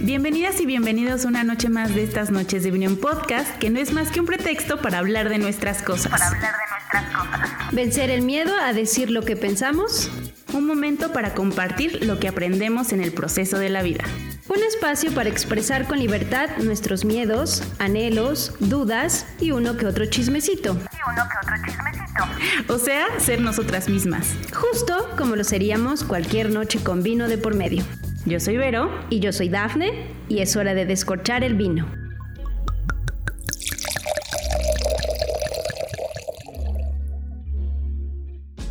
Bienvenidas y bienvenidos una noche más de estas noches de Unión Podcast, que no es más que un pretexto para hablar de nuestras cosas. Para hablar de nuestras cosas. Vencer el miedo a decir lo que pensamos. Un momento para compartir lo que aprendemos en el proceso de la vida. Un espacio para expresar con libertad nuestros miedos, anhelos, dudas y uno que otro chismecito. Y uno que otro chismecito. O sea, ser nosotras mismas. Justo como lo seríamos cualquier noche con vino de por medio. Yo soy Vero. Y yo soy Dafne. Y es hora de descorchar el vino.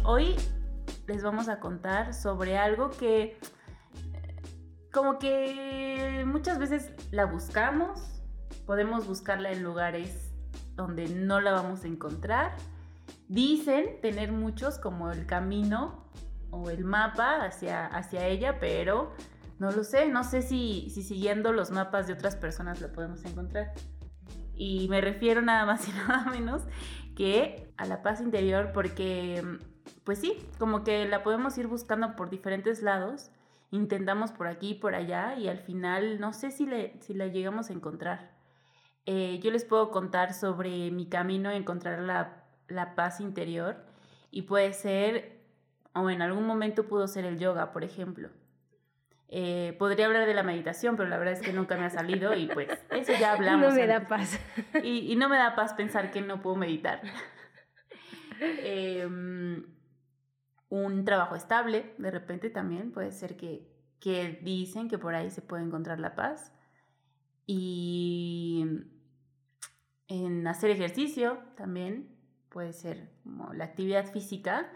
Hoy les vamos a contar sobre algo que como que muchas veces la buscamos, podemos buscarla en lugares donde no la vamos a encontrar. Dicen tener muchos como el camino o el mapa hacia, hacia ella, pero no lo sé, no sé si, si siguiendo los mapas de otras personas lo podemos encontrar. Y me refiero nada más y nada menos que a la paz interior porque, pues sí, como que la podemos ir buscando por diferentes lados, intentamos por aquí y por allá y al final no sé si, la llegamos a encontrar. Eh, yo les puedo contar sobre mi camino a encontrar la, la paz interior y puede ser, o en algún momento pudo ser el yoga, por ejemplo. Eh, podría hablar de la meditación, pero la verdad es que nunca me ha salido y pues eso ya hablamos. No me da paz. Y, no me da paz pensar que no puedo meditar. Em, un trabajo estable, de repente también puede ser que, que dicen que por ahí se puede encontrar la paz. Y en hacer ejercicio también puede ser como la actividad física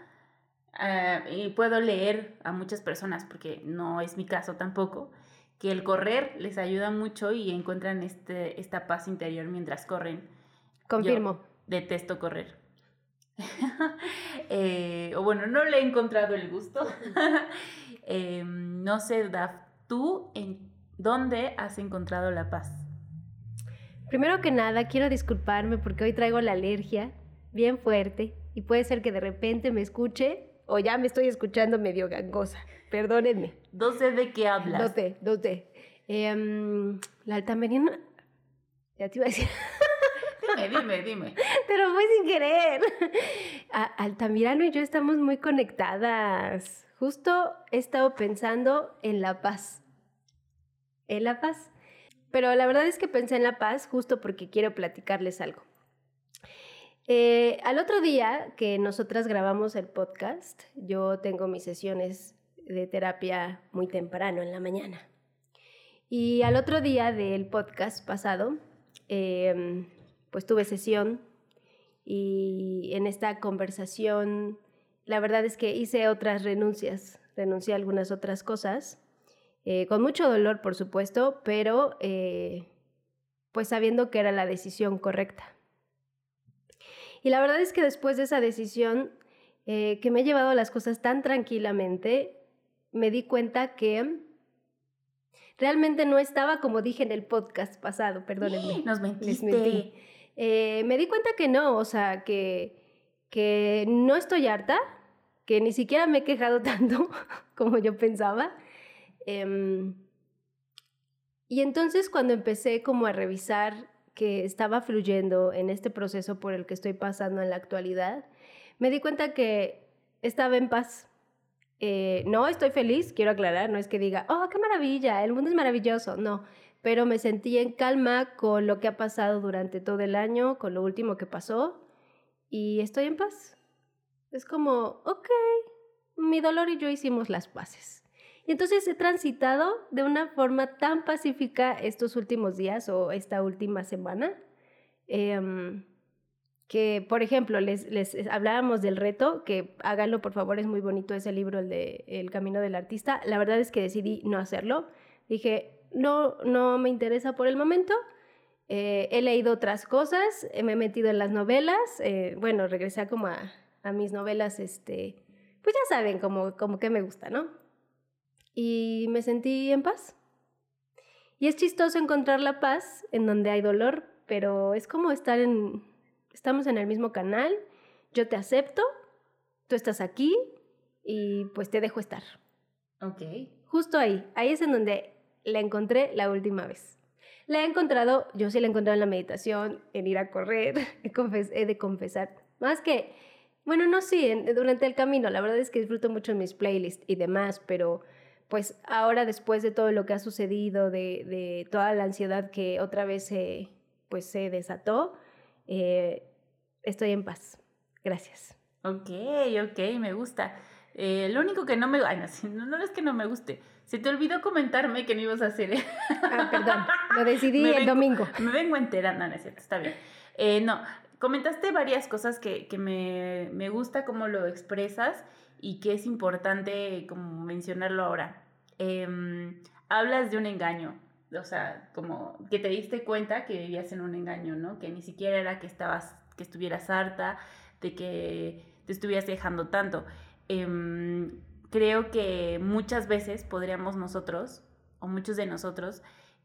Ah, y puedo leer a muchas personas, porque no es mi caso tampoco, que el correr les ayuda mucho y encuentran este, esta paz interior mientras corren. Confirmo. Yo detesto correr. Eh, o bueno, no le he encontrado el gusto. Em, no sé, Daf, ¿tú en dónde has encontrado la paz? Primero que nada, quiero disculparme porque hoy traigo la alergia bien fuerte y puede ser que de repente me escuche o ya me estoy escuchando medio gangosa. Perdónenme. No sé de qué hablas. No sé, no sé. la altamirano. Ya te iba a decir. dime, dime, dime. Pero fue sin querer. Altamirano y yo estamos muy conectadas. Justo he estado pensando en la paz. En la paz. Pero la verdad es que pensé en la paz justo porque quiero platicarles algo. Eh, al otro día que nosotras grabamos el podcast, yo tengo mis sesiones de terapia muy temprano en la mañana. Y al otro día del podcast pasado, em, pues tuve sesión y en esta conversación, la verdad es que hice otras renuncias, renuncié a algunas otras cosas, eh, con mucho dolor, por supuesto, pero eh, pues sabiendo que era la decisión correcta. Y la verdad es que después de esa decisión, eh, que me ha llevado las cosas tan tranquilamente, me di cuenta que realmente no estaba como dije en el podcast pasado, perdónenme. Nos mentiste. Eh, me di cuenta que no, o sea, que, que no estoy harta, que ni siquiera me he quejado tanto como yo pensaba. Em, y entonces cuando empecé como a revisar que estaba fluyendo en este proceso por el que estoy pasando en la actualidad, me di cuenta que estaba en paz, Eh, no estoy feliz, quiero aclarar, no es que diga, oh, qué maravilla, el mundo es maravilloso, no, pero me sentí en calma con lo que ha pasado durante todo el año, con lo último que pasó, y estoy en paz. Es como, ok, mi dolor y yo hicimos las paces. Y entonces he transitado de una forma tan pacífica estos últimos días o esta última semana. Em, que, por ejemplo, les, les hablábamos del reto, que háganlo, por favor, es muy bonito ese libro, el de El Camino del Artista. La verdad es que decidí no hacerlo. Dije, no, no me interesa por el momento. Eh, he leído otras cosas, eh, me he metido en las novelas. Eh, bueno, regresé como a, mis novelas, este, pues ya saben, como, como que me gusta, ¿no? Y me sentí en paz. Y es chistoso encontrar la paz en donde hay dolor, pero es como estar en, estamos en el mismo canal, yo te acepto, tú estás aquí y pues te dejo estar. Ok. Justo ahí, ahí es en donde la encontré la última vez. La he encontrado, yo sí la he encontrado en la meditación, en ir a correr, he de confesar. Más que, bueno, no sí, durante el camino, la verdad es que disfruto mucho mis playlists y demás, pero pues ahora después de todo lo que ha sucedido, de, de toda la ansiedad que otra vez se, pues se desató, eh, estoy en paz. Gracias. Ok, ok, me gusta. Eh, lo único que no me... Ay, no, no, es que no me guste. Se te olvidó comentarme que no ibas a hacer. Ah, perdón. Lo decidí el domingo. Me vengo enterando, no, es cierto, está bien. Eh, no, comentaste varias cosas que, que me, me, gusta cómo lo expresas y que es importante como mencionarlo ahora. Em, hablas de un engaño o sea, como que te diste cuenta que vivías en un engaño, ¿no? Que ni siquiera era que estabas, que estuvieras harta, de que te estuvieras dejando tanto. Em, creo que muchas veces podríamos nosotros, o muchos de nosotros,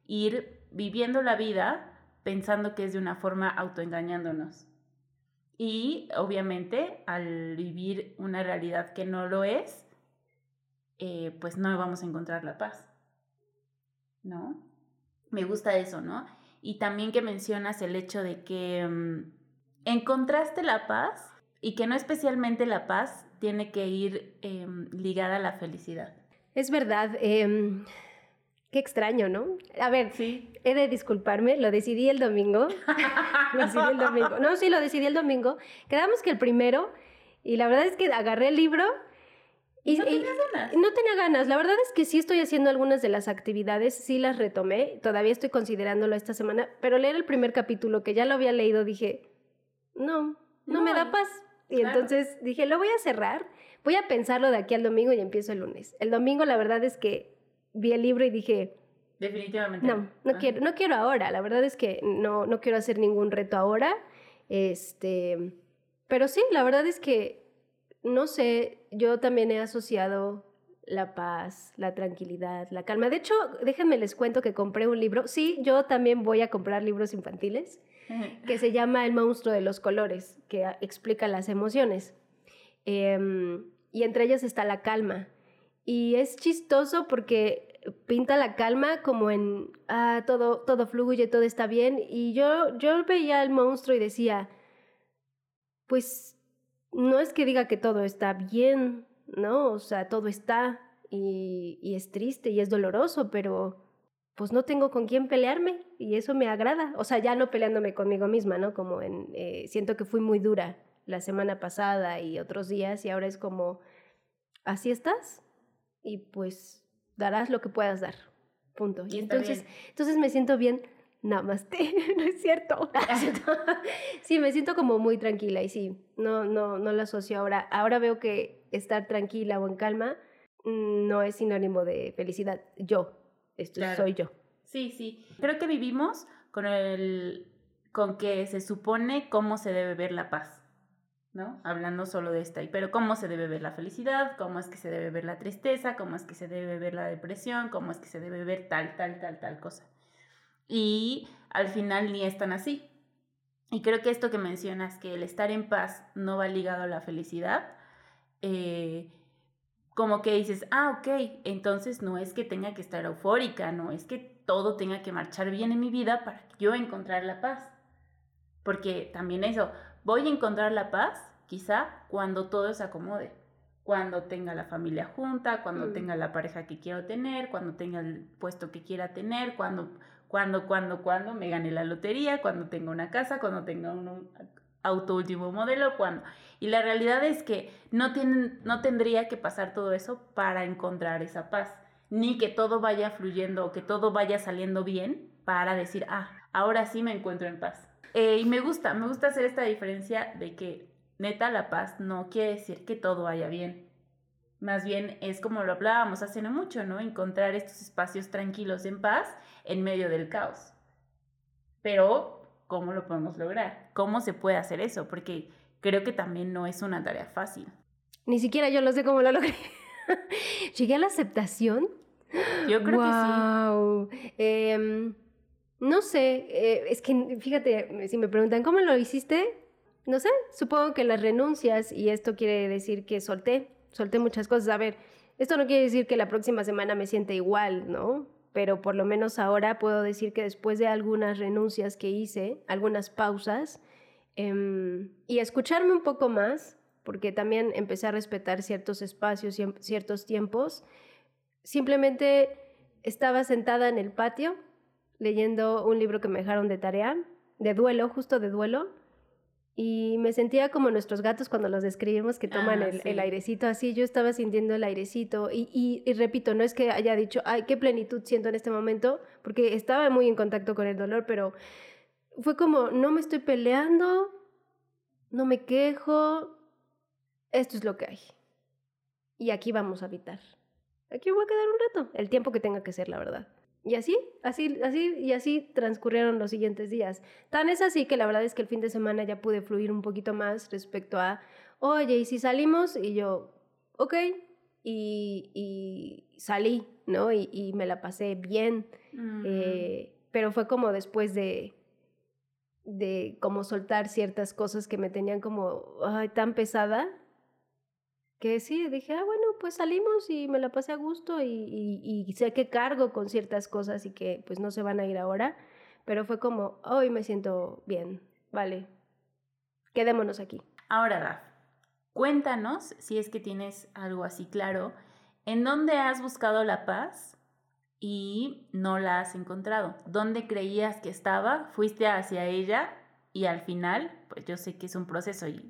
ir viviendo la vida pensando que es de una forma autoengañándonos. Y obviamente al vivir una realidad que no lo es, eh, pues no vamos a encontrar la paz. ¿No? Me gusta eso, ¿no? Y también que mencionas el hecho de que mm, encontraste la paz y que no especialmente la paz tiene que ir em, ligada a la felicidad. Es verdad. Em, qué extraño, ¿no? A ver, sí. he de disculparme, lo decidí el domingo. lo decidí el domingo. No, sí, lo decidí el domingo. Quedamos que el primero, y la verdad es que agarré el libro y, no tenía ganas. No tenía ganas. La verdad es que sí estoy haciendo algunas de las actividades, sí las retomé, todavía estoy considerándolo esta semana, pero leer el primer capítulo que ya lo había leído dije, no, no, me da paz. Y entonces dije, lo voy a cerrar, voy a pensarlo de aquí al domingo y empiezo el lunes. El domingo la verdad es que vi el libro y dije, definitivamente. No, no quiero, no quiero ahora. La verdad es que no, no quiero hacer ningún reto ahora. Este, pero sí, la verdad es que no sé, yo también he asociado la paz, la tranquilidad, la calma. De hecho, déjenme les cuento que compré un libro. Sí, yo también voy a comprar libros infantiles, que se llama El monstruo de los colores, que explica las emociones. Em, y entre ellas está la calma. Y es chistoso porque pinta la calma como en, ah, todo, todo fluye, todo está bien. Y yo, yo veía al monstruo y decía, pues no es que diga que todo está bien, ¿no? O sea, todo está y, y, es triste y es doloroso, pero pues no tengo con quién pelearme y eso me agrada. O sea, ya no peleándome conmigo misma, ¿no? Como en, eh, siento que fui muy dura la semana pasada y otros días y ahora es como, así estás y pues darás lo que puedas dar. Punto. Y, entonces, entonces me siento bien namaste, no es cierto. sí, me siento como muy tranquila y sí, no, no, no lo asocio ahora. Ahora veo que estar tranquila o en calma mm, no es sinónimo de felicidad. Yo, esto soy yo. Sí, sí. Creo que vivimos con el con que se supone cómo se debe ver la paz, ¿no? Hablando solo de esta, pero cómo se debe ver la felicidad, cómo es que se debe ver la tristeza, cómo es que se debe ver la depresión, cómo es que se debe ver tal, tal, tal, tal cosa y al final ni es tan así. Y creo que esto que mencionas, que el estar en paz no va ligado a la felicidad, eh, como que dices, ah, ok, entonces no es que tenga que estar eufórica, no es que todo tenga que marchar bien en mi vida para yo encontrar la paz. Porque también eso, voy a encontrar la paz quizá cuando todo se acomode, cuando tenga la familia junta, cuando Mm. tenga la pareja que quiero tener, cuando tenga el puesto que quiera tener, cuando, cuando, cuando, cuando me gane la lotería, cuando tenga una casa, cuando tenga un auto último modelo, cuando. Y la realidad es que no, tienen, no tendría que pasar todo eso para encontrar esa paz, ni que todo vaya fluyendo o que todo vaya saliendo bien para decir, ah, ahora sí me encuentro en paz. Eh, y me gusta, me gusta hacer esta diferencia de que neta la paz no quiere decir que todo vaya bien. Más bien es como lo hablábamos hace no mucho, ¿no? Encontrar estos espacios tranquilos en paz en medio del caos. Pero, ¿cómo lo podemos lograr? ¿Cómo se puede hacer eso? Porque creo que también no es una tarea fácil. Ni siquiera yo lo sé cómo lo logré. Llegué a la aceptación. Yo creo wow. Em, no sé, eh, es que fíjate, si me preguntan cómo lo hiciste, no sé, supongo que las renuncias y esto quiere decir que solté, solté muchas cosas. A ver, esto no quiere decir que la próxima semana me sienta igual, ¿no? Pero por lo menos ahora puedo decir que después de algunas renuncias que hice, algunas pausas, em, y escucharme un poco más, porque también empecé a respetar ciertos espacios y ciertos tiempos, simplemente estaba sentada en el patio leyendo un libro que me dejaron de tarea, de duelo, justo de duelo, y me sentía como nuestros gatos cuando los describimos que toman Ah, el, sí. el airecito así, yo estaba sintiendo el airecito y, y- y repito, no es que haya dicho, ay, qué plenitud siento en este momento, porque estaba muy en contacto con el dolor, pero fue como, no me estoy peleando, no me quejo, esto es lo que hay. Y aquí vamos a habitar. Aquí voy a quedar un rato, el tiempo que tenga que ser, la verdad. Y así, así, así, y así transcurrieron los siguientes días. Tan es así que la verdad es que el fin de semana ya pude fluir un poquito más respecto a, oye, ¿y si salimos? Y yo, ok, y, y salí, ¿no? Y, y me la pasé bien. Mm, Eh, pero fue como después de, de como soltar ciertas cosas que me tenían como ay, tan pesada, que sí, dije, ah, bueno, pues salimos y me la pasé a gusto y, y, sé que cargo con ciertas cosas y que pues no se van a ir ahora, pero fue como, hoy me siento bien, vale, quedémonos aquí. Ahora, Daf, cuéntanos, si es que tienes algo así claro, ¿en dónde has buscado la paz y no la has encontrado? ¿Dónde creías que estaba? ¿Fuiste hacia ella? Y al final, pues yo sé que es un proceso y,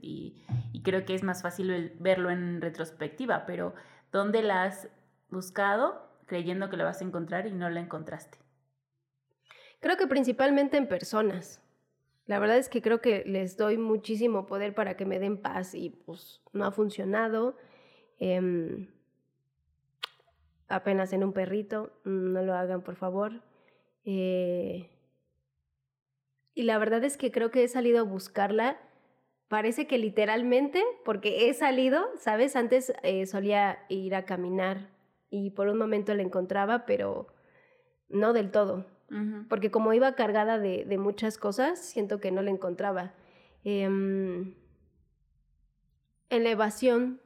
y- creo que es más fácil verlo en retrospectiva, pero ¿dónde la has buscado creyendo que la vas a encontrar y no la encontraste? Creo que principalmente en personas. La verdad es que creo que les doy muchísimo poder para que me den paz y pues no ha funcionado. Em, apenas en un perrito, no lo hagan por favor. Eh, y la verdad es que creo que he salido a buscarla. Parece que literalmente, porque he salido, ¿sabes? Antes eh, solía ir a caminar y por un momento la encontraba, pero no del todo porque como iba cargada de, de muchas cosas, siento que no la encontraba. Em, en la evasión,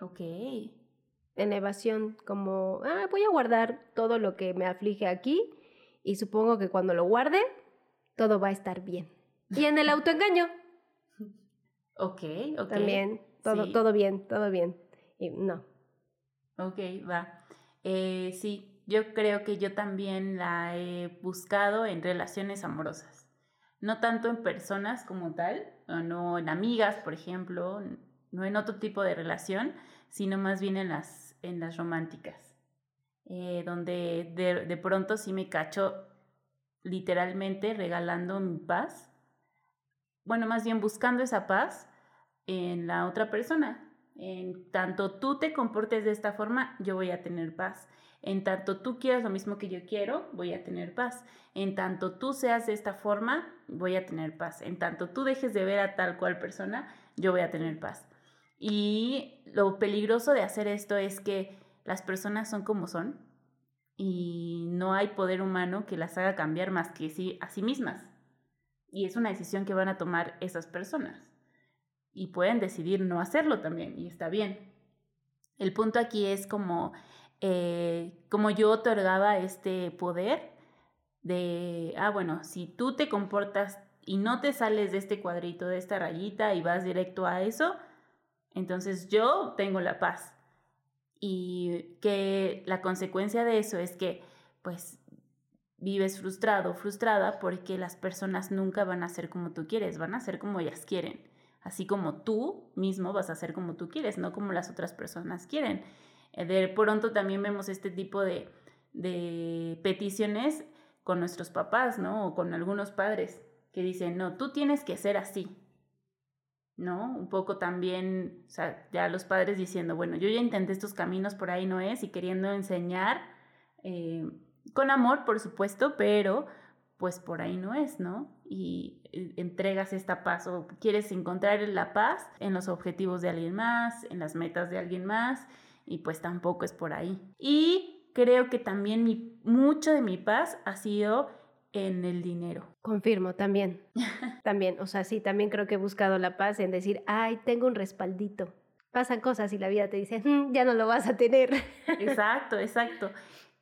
Ok. en la evasión, como, ah, voy a guardar todo lo que me aflige aquí y supongo que cuando lo guarde, todo va a estar bien. Y en el autoengaño, Ok, ok. también, todo, Sí. todo bien, todo bien. Y no. Ok, va. Eh, sí, yo creo que yo también la he buscado en relaciones amorosas. No tanto en personas como tal, o no en amigas, por ejemplo, no en otro tipo de relación, sino más bien en las, en las románticas, eh, donde de, de pronto sí me cacho literalmente regalando mi paz, bueno, más bien buscando esa paz en la otra persona. En tanto tú te comportes de esta forma, yo voy a tener paz. En tanto tú quieras lo mismo que yo quiero, voy a tener paz. En tanto tú seas de esta forma, voy a tener paz. En tanto tú dejes de ver a tal cual persona, yo voy a tener paz. Y lo peligroso de hacer esto es que las personas son como son y no hay poder humano que las haga cambiar más que sí, a sí mismas. Y es una decisión que van a tomar esas personas y pueden decidir no hacerlo también y está bien. El punto aquí es como, eh, como yo otorgaba este poder de, ah, bueno, si tú te comportas y no te sales de este cuadrito, de esta rayita y vas directo a eso, Entonces yo tengo la paz. Y que la consecuencia de eso es que, pues, vives frustrado, frustrada, porque las personas nunca van a ser como tú quieres, van a ser como ellas quieren. Así como tú mismo vas a ser como tú quieres, no como las otras personas quieren. Eh, de pronto también vemos este tipo de, de peticiones con nuestros papás, ¿no? O con algunos padres que dicen, no, tú tienes que ser así, ¿no? Un poco también, o sea, ya los padres diciendo, bueno, yo ya intenté estos caminos, por ahí no es, y queriendo enseñar, eh, con amor, por supuesto, pero pues por ahí no es, ¿no? Y eh, entregas esta paz o quieres encontrar la paz en los objetivos de alguien más, en las metas de alguien más, y pues tampoco es por ahí. Y creo que también mi, mucho de mi paz ha sido en el dinero. Confirmo, también. también, o sea, sí, también creo que he buscado la paz en decir, ay, tengo un respaldito. Pasan cosas y la vida te dice, mm, ya no lo vas a tener. exacto, exacto.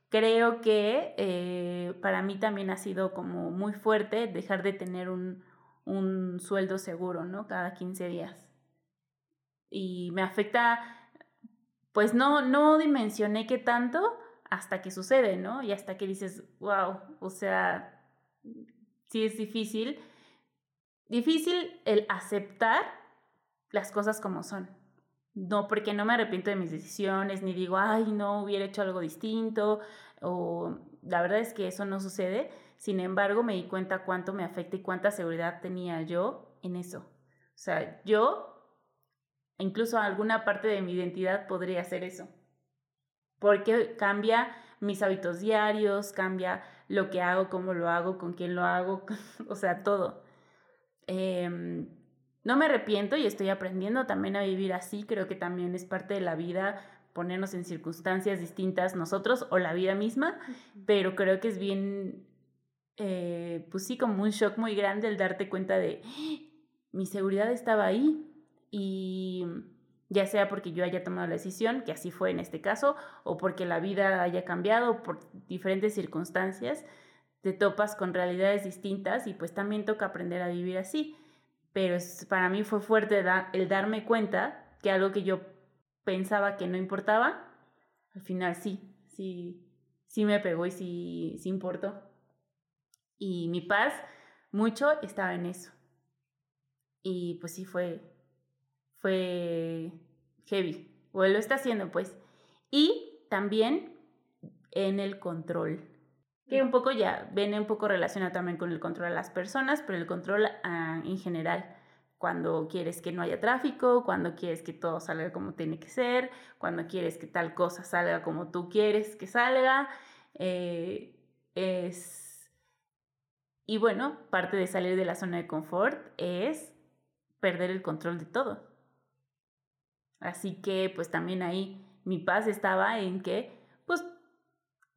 Creo que eh, para mí también ha sido como muy fuerte dejar de tener un, un sueldo seguro, ¿no? Cada 15 días. Y me afecta, pues no, no dimensioné qué tanto hasta que sucede, ¿no? Y hasta que dices, wow, o sea, sí es difícil. Difícil el aceptar las cosas como son. No, porque no me arrepiento de mis decisiones, ni digo, ay, no hubiera hecho algo distinto, o la verdad es que eso no sucede. Sin embargo, me di cuenta cuánto me afecta y cuánta seguridad tenía yo en eso. O sea, yo, incluso alguna parte de mi identidad podría ser eso. Porque cambia mis hábitos diarios, cambia lo que hago, cómo lo hago, con quién lo hago, o sea, todo. Em, no me arrepiento y estoy aprendiendo también a vivir así, creo que también es parte de la vida ponernos en circunstancias distintas nosotros o la vida misma, pero creo que es bien, eh, pues sí, como un shock muy grande el darte cuenta de mi seguridad estaba ahí y ya sea porque yo haya tomado la decisión, que así fue en este caso, o porque la vida haya cambiado por diferentes circunstancias, te topas con realidades distintas y pues también toca aprender a vivir así. Pero para mí fue fuerte el darme cuenta que algo que yo pensaba que no importaba, al final sí, sí, sí me pegó y sí, sí importó. Y mi paz mucho estaba en eso. Y pues sí fue, fue heavy, o él lo está haciendo pues. Y también en el control, que un poco ya viene un poco relacionado también con el control a las personas, pero el control ah, en general, cuando quieres que no haya tráfico, cuando quieres que todo salga como tiene que ser, cuando quieres que tal cosa salga como tú quieres que salga, eh, es... Y bueno, parte de salir de la zona de confort es perder el control de todo. Así que pues también ahí mi paz estaba en que pues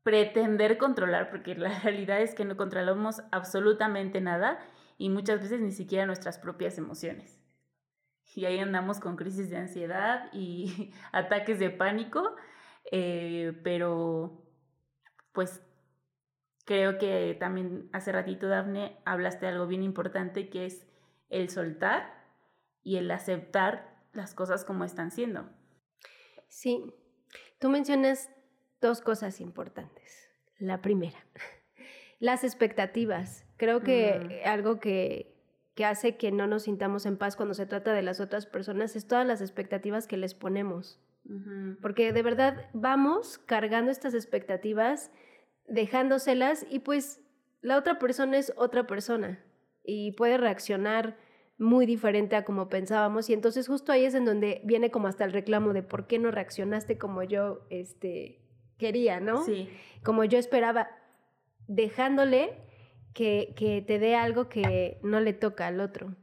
pretender controlar, porque la realidad es que no controlamos absolutamente nada y muchas veces ni siquiera nuestras propias emociones. Y ahí andamos con crisis de ansiedad y ataques de pánico, eh, pero pues creo que también hace ratito, Dafne, hablaste de algo bien importante que es el soltar y el aceptar las cosas como están siendo. Sí, tú mencionas dos cosas importantes. La primera, las expectativas. Creo que mm. algo que, que hace que no nos sintamos en paz cuando se trata de las otras personas es todas las expectativas que les ponemos. Porque de verdad vamos cargando estas expectativas, dejándoselas y pues la otra persona es otra persona y puede reaccionar muy diferente a como pensábamos y entonces justo ahí es en donde viene como hasta el reclamo de por qué no reaccionaste como yo este quería, ¿no? Sí. Como yo esperaba, dejándole que, que te dé algo que no le toca al otro.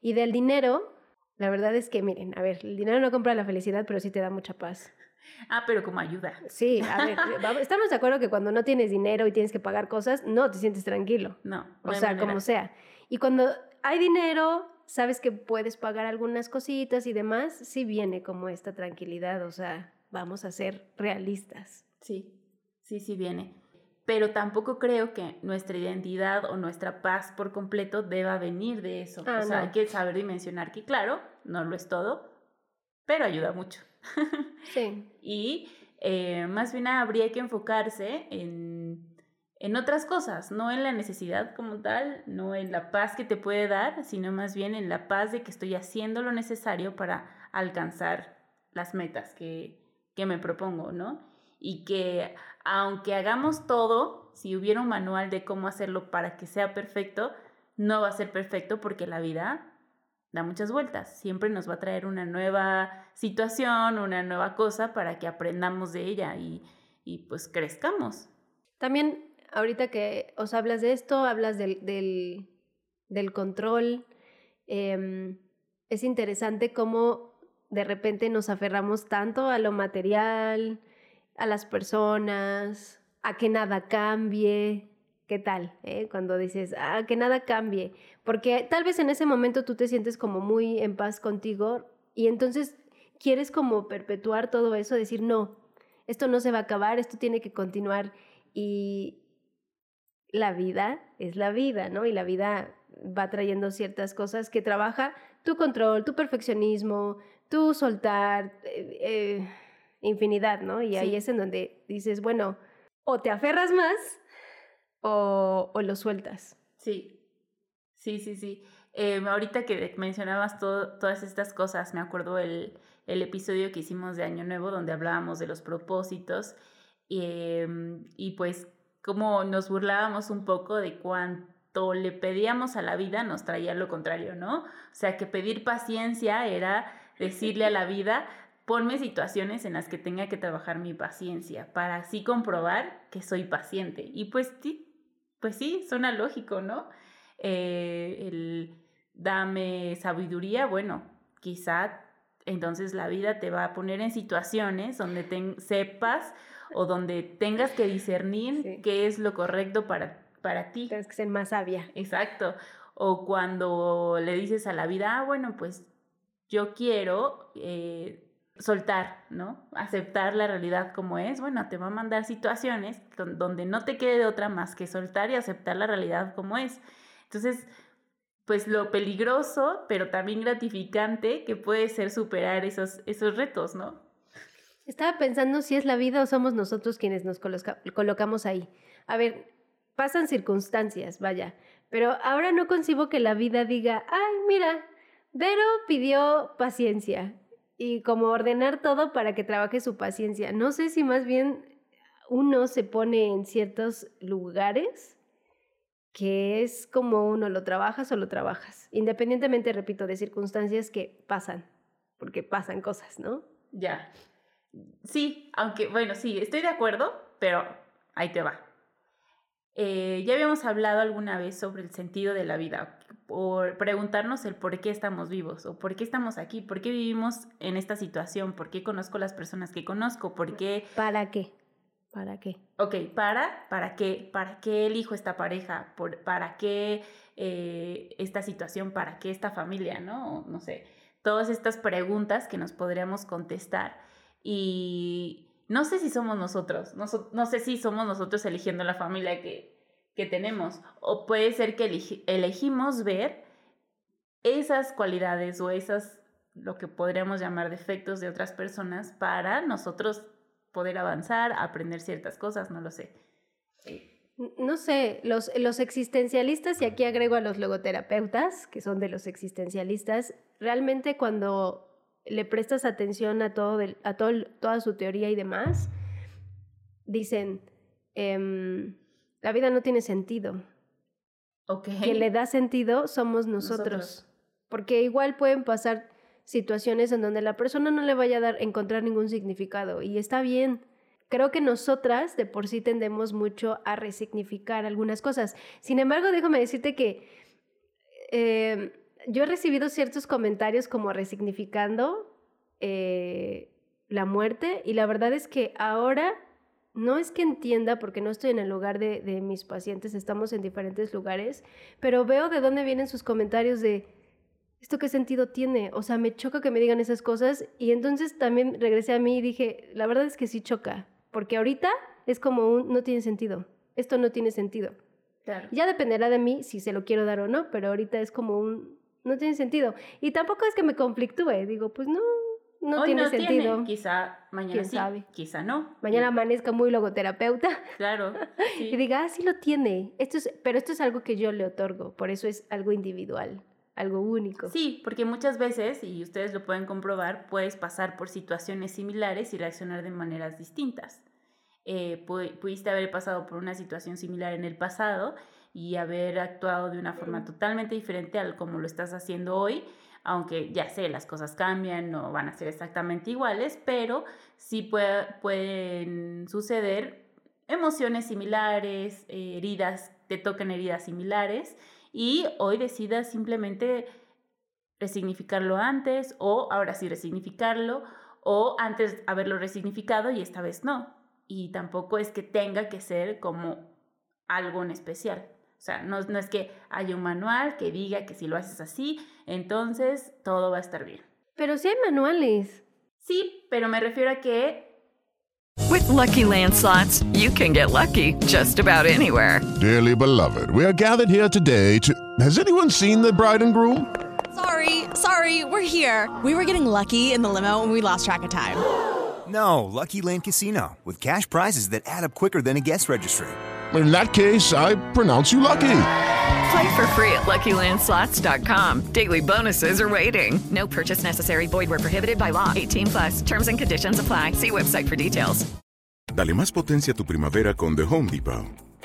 Y del dinero, la verdad es que, miren, a ver, el dinero no compra la felicidad, pero sí te da mucha paz. Ah, pero como ayuda. Sí, a ver, estamos de acuerdo que cuando no tienes dinero y tienes que pagar cosas, no te sientes tranquilo. No. O sea, como sea. Y cuando hay dinero, sabes que puedes pagar algunas cositas y demás, sí viene como esta tranquilidad, o sea, vamos a ser realistas. Sí, sí, sí viene. Pero tampoco creo que nuestra identidad o nuestra paz por completo deba venir de eso. Ah, o sea, hay que saber dimensionar que, claro, no lo es todo, pero ayuda mucho. Sí. y eh, más bien habría que enfocarse en, en otras cosas, no en la necesidad como tal, no en la paz que te puede dar, sino más bien en la paz de que estoy haciendo lo necesario para alcanzar las metas que, que me propongo, ¿no? Y que aunque hagamos todo, si hubiera un manual de cómo hacerlo para que sea perfecto, no va a ser perfecto porque la vida da muchas vueltas. Siempre nos va a traer una nueva situación, una nueva cosa para que aprendamos de ella y, y pues crezcamos. También ahorita que os hablas de esto, hablas del, del, control. Eh, es interesante cómo de repente nos aferramos tanto a lo material, a las personas, a que nada cambie. ¿Qué tal? Eh? Cuando dices, ah, que nada cambie. Porque tal vez en ese momento tú te sientes como muy en paz contigo y entonces quieres como perpetuar todo eso, decir, no, esto no se va a acabar, esto tiene que continuar. Y la vida es la vida, ¿no? Y la vida va trayendo ciertas cosas que trabaja tu control, tu perfeccionismo, tu soltar, eh, eh, infinidad, ¿no? Y ahí es en donde dices, bueno, o te aferras más o, o lo sueltas. Sí, sí, sí, sí. Eh, ahorita que mencionabas todas estas cosas, me acuerdo el, el, episodio que hicimos de Año Nuevo donde hablábamos de los propósitos y, y pues como nos burlábamos un poco de cuánto le pedíamos a la vida nos traía lo contrario, ¿no? O sea, que pedir paciencia era decirle a la vida, ponme situaciones en las que tenga que trabajar mi paciencia para así comprobar que soy paciente. Y pues sí, pues sí, suena lógico, ¿no? Eh, el dame sabiduría, bueno, quizá entonces la vida te va a poner en situaciones donde te, sepas o donde tengas que discernir qué es lo correcto para, para ti. Tienes que ser más sabia. Exacto. O cuando le dices a la vida, ah, bueno, pues yo quiero eh, soltar, ¿no? Aceptar la realidad como es, bueno, te va a mandar situaciones donde no te quede de otra más que soltar y aceptar la realidad como es. Entonces, pues lo peligroso, pero también gratificante que puede ser superar esos, esos retos, ¿no? Estaba pensando si es la vida o somos nosotros quienes nos colocamos ahí. A ver, pasan circunstancias, vaya, pero ahora no concibo que la vida diga, ay, mira, Vero pidió paciencia y como ordenar todo para que trabaje su paciencia. No sé si más bien uno se pone en ciertos lugares que es como uno lo trabajas o lo trabajas, independientemente, repito, de circunstancias que pasan, porque pasan cosas, ¿no? Ya. Sí, aunque, bueno, sí, estoy de acuerdo, pero ahí te va. Eh, ya habíamos hablado alguna vez sobre el sentido de la vida, por preguntarnos el por qué estamos vivos o por qué estamos aquí, por qué vivimos en esta situación, por qué conozco las personas que conozco, por qué... ¿Para qué? ¿Para qué? Ok, para, ¿para qué? ¿Para qué elijo esta pareja? Por, ¿Para qué eh, esta situación? ¿Para qué esta familia? ¿No? No sé. Todas estas preguntas que nos podríamos contestar. Y no sé si somos nosotros, no, no sé si somos nosotros eligiendo la familia que, que tenemos. O puede ser que elegimos ver esas cualidades o esas, lo que podríamos llamar defectos de otras personas para nosotros poder avanzar, aprender ciertas cosas, no lo sé. No sé, los, los existencialistas, y aquí agrego a los logoterapeutas, que son de los existencialistas, realmente cuando le prestas atención a, todo, a todo, toda su teoría y demás, dicen, eh, la vida no tiene sentido. Okay. Quien le da sentido somos nosotros. Porque igual pueden pasar situaciones en donde la persona no le vaya a dar encontrar ningún significado y está bien. Creo que nosotras de por sí tendemos mucho a resignificar algunas cosas. Sin embargo, déjame decirte que eh, yo he recibido ciertos comentarios como resignificando eh, la muerte y la verdad es que ahora no es que entienda, porque no estoy en el lugar de, de, mis pacientes, estamos en diferentes lugares, pero veo de dónde vienen sus comentarios de, ¿esto qué sentido tiene? O sea, me choca que me digan esas cosas y entonces también regresé a mí y dije, la verdad es que sí choca, porque ahorita es como un, no tiene sentido, esto no tiene sentido. Claro. Ya dependerá de mí si se lo quiero dar o no, pero ahorita es como un, no tiene sentido. Y tampoco es que me conflictúe, digo, pues no, no Hoy tiene no sentido. tiene, quizá mañana ¿Quién sí, sabe? quizá no. Mañana amanezca muy logoterapeuta Claro. sí. y diga, ah, sí lo tiene. Esto es, pero esto es algo que yo le otorgo, por eso es algo individual, algo único. Sí, porque muchas veces, y ustedes lo pueden comprobar, puedes pasar por situaciones similares y reaccionar de maneras distintas. Eh, pu- pudiste haber pasado por una situación similar en el pasado y haber actuado de una forma totalmente diferente al como lo estás haciendo hoy, aunque ya sé, las cosas cambian, no van a ser exactamente iguales, pero sí puede- pueden suceder emociones similares, heridas, te tocan heridas similares y hoy decidas simplemente resignificarlo antes o ahora sí resignificarlo o antes haberlo resignificado y esta vez no. Y tampoco es que tenga que ser como algo en especial. O sea, no, no es que haya un manual que diga que si lo haces así, entonces todo va a estar bien. Pero sí hay manuales. Sí, pero me refiero a que With Lucky Land slots, you can get lucky just about anywhere. Dearly beloved, we are gathered here today to. Has anyone seen the bride and groom? Sorry, sorry, we're here. We were getting lucky in the limo and we lost track of time. No, Lucky Land Casino, with cash prizes that add up quicker than a guest registry. In that case, I pronounce you lucky. Play for free at LuckyLandSlots.com. Daily bonuses are waiting. No purchase necessary. Void where prohibited by law. 18 plus. Terms and conditions apply. See website for details. Dale más potencia a tu primavera con The Home Depot.